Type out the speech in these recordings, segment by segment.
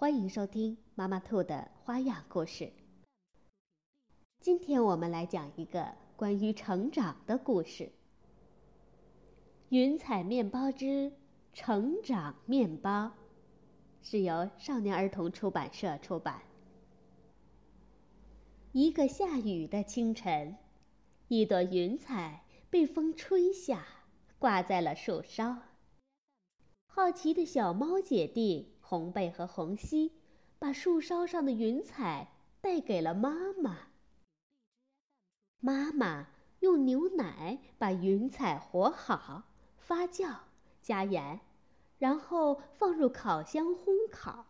欢迎收听妈妈兔的花样故事。今天我们来讲一个关于成长的故事，《云彩面包之成长面包》，是由少年儿童出版社出版。一个下雨的清晨，一朵云彩被风吹下，挂在了树梢。好奇的小猫姐弟红贝和红西，把树梢上的云彩带给了妈妈。妈妈用牛奶把云彩和好、发酵、加盐，然后放入烤箱烘烤。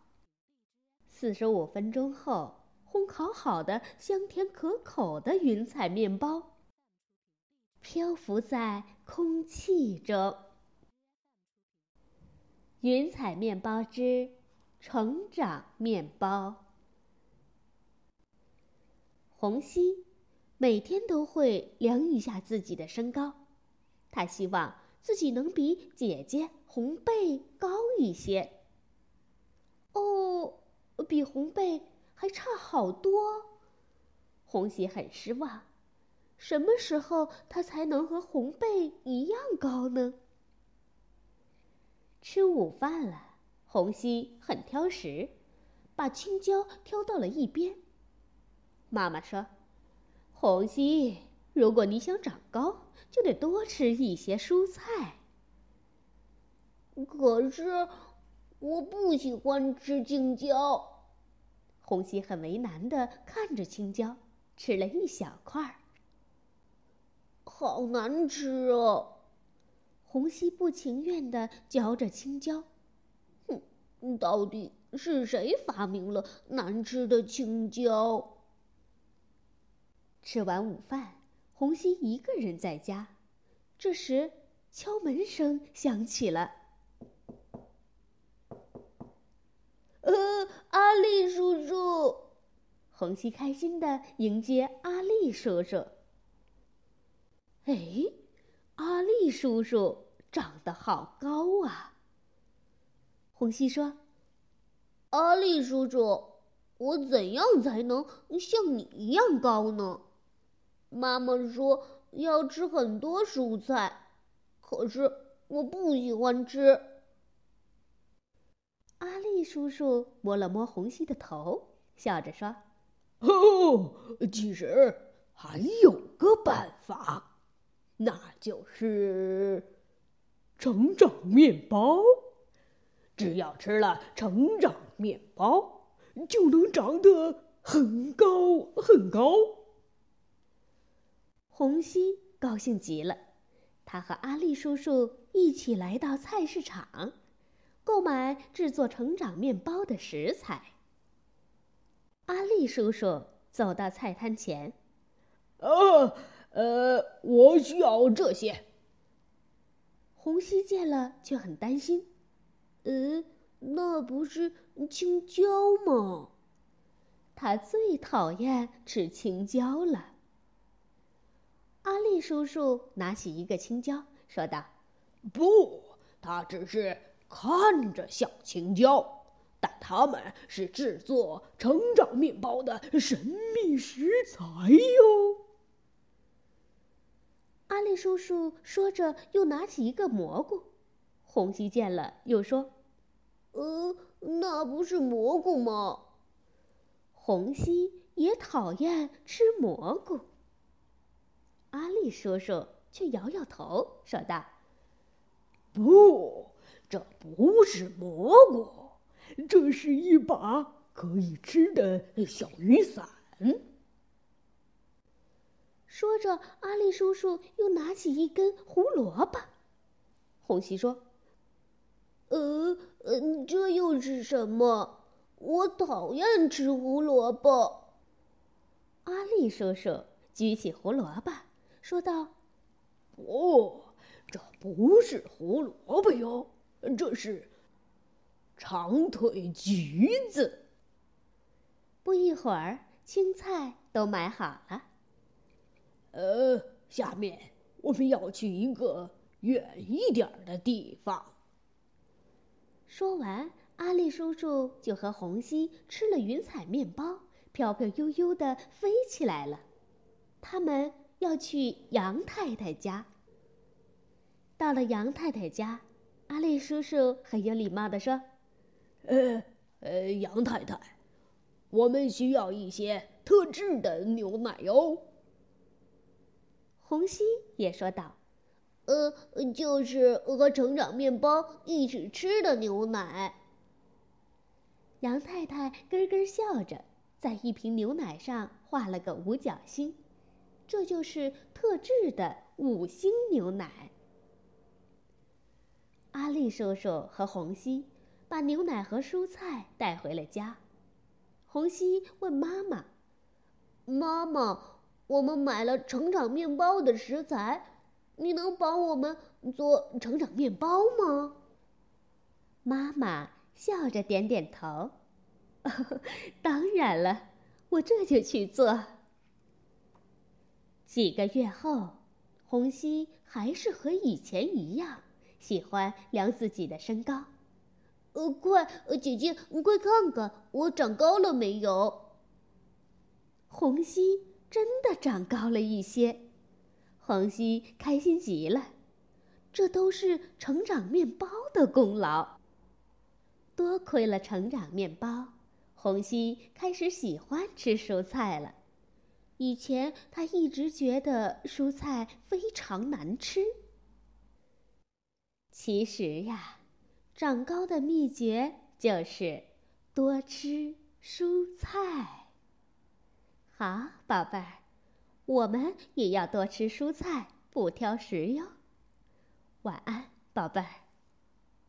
四十五分钟后，烘烤好的香甜可口的云彩面包漂浮在空气中。云彩面包之成长面包。红西每天都会量一下自己的身高，他希望自己能比姐姐红贝高一些。哦，比红贝还差好多，红喜很失望。什么时候他才能和红贝一样高呢？吃午饭了，红西很挑食，把青椒挑到了一边。妈妈说：“红西，如果你想长高，就得多吃一些蔬菜。”可是，我不喜欢吃青椒。红西很为难的看着青椒，吃了一小块儿。好难吃哦。红西不情愿地嚼着青椒，哼，到底是谁发明了难吃的青椒？吃完午饭，红西一个人在家。这时，敲门声响起了。呃，阿力叔叔，红西开心地迎接阿力叔叔。哎。阿力叔叔长得好高啊！红西说：“阿力叔叔，我怎样才能像你一样高呢？”妈妈说要吃很多蔬菜，可是我不喜欢吃。阿力叔叔摸了摸红西的头，笑着说：“哦，其实还有个办法。”那就是成长面包。只要吃了成长面包，就能长得很高很高。红西高兴极了，他和阿力叔叔一起来到菜市场，购买制作成长面包的食材。阿力叔叔走到菜摊前，啊。呃，我需要这些。红西见了却很担心，呃，那不是青椒吗？他最讨厌吃青椒了。阿力叔叔拿起一个青椒，说道：“不，它只是看着像青椒，但它们是制作成长面包的神秘食材哟。”阿力叔叔说着，又拿起一个蘑菇。红西见了，又说：“呃，那不是蘑菇吗？”红西也讨厌吃蘑菇。阿力叔叔却摇摇头，说道：“不，这不是蘑菇，这是一把可以吃的小雨伞。”说着，阿力叔叔又拿起一根胡萝卜。红喜说：“呃，嗯，这又是什么？我讨厌吃胡萝卜。阿力叔叔举起胡萝卜，说道：“不，这不是胡萝卜哟，这是长腿橘子。”不一会儿，青菜都买好了。呃，下面我们要去一个远一点的地方。说完，阿力叔叔就和红西吃了云彩面包，飘飘悠悠的飞起来了。他们要去杨太太家。到了杨太太家，阿力叔叔很有礼貌的说：“呃呃，杨太太，我们需要一些特制的牛奶哟。”红西也说道。呃，就是和成长面包一起吃的牛奶。杨太太咯咯笑着，在一瓶牛奶上画了个五角星，这就是特制的五星牛奶。阿力叔叔和红西把牛奶和蔬菜带回了家。红西问妈妈：“妈妈，我们买了成长面包的食材。”你能帮我们做成长面包吗？妈妈笑着点点头。当然了，我这就去做。几个月后，红熙还是和以前一样，喜欢量自己的身高。呃，快，姐姐，快看看我长高了没有？红西真的长高了一些。黄西开心极了，这都是成长面包的功劳。多亏了成长面包，红西开始喜欢吃蔬菜了。以前他一直觉得蔬菜非常难吃。其实呀，长高的秘诀就是多吃蔬菜。好，宝贝儿。我们也要多吃蔬菜，不挑食哟。晚安，宝贝儿。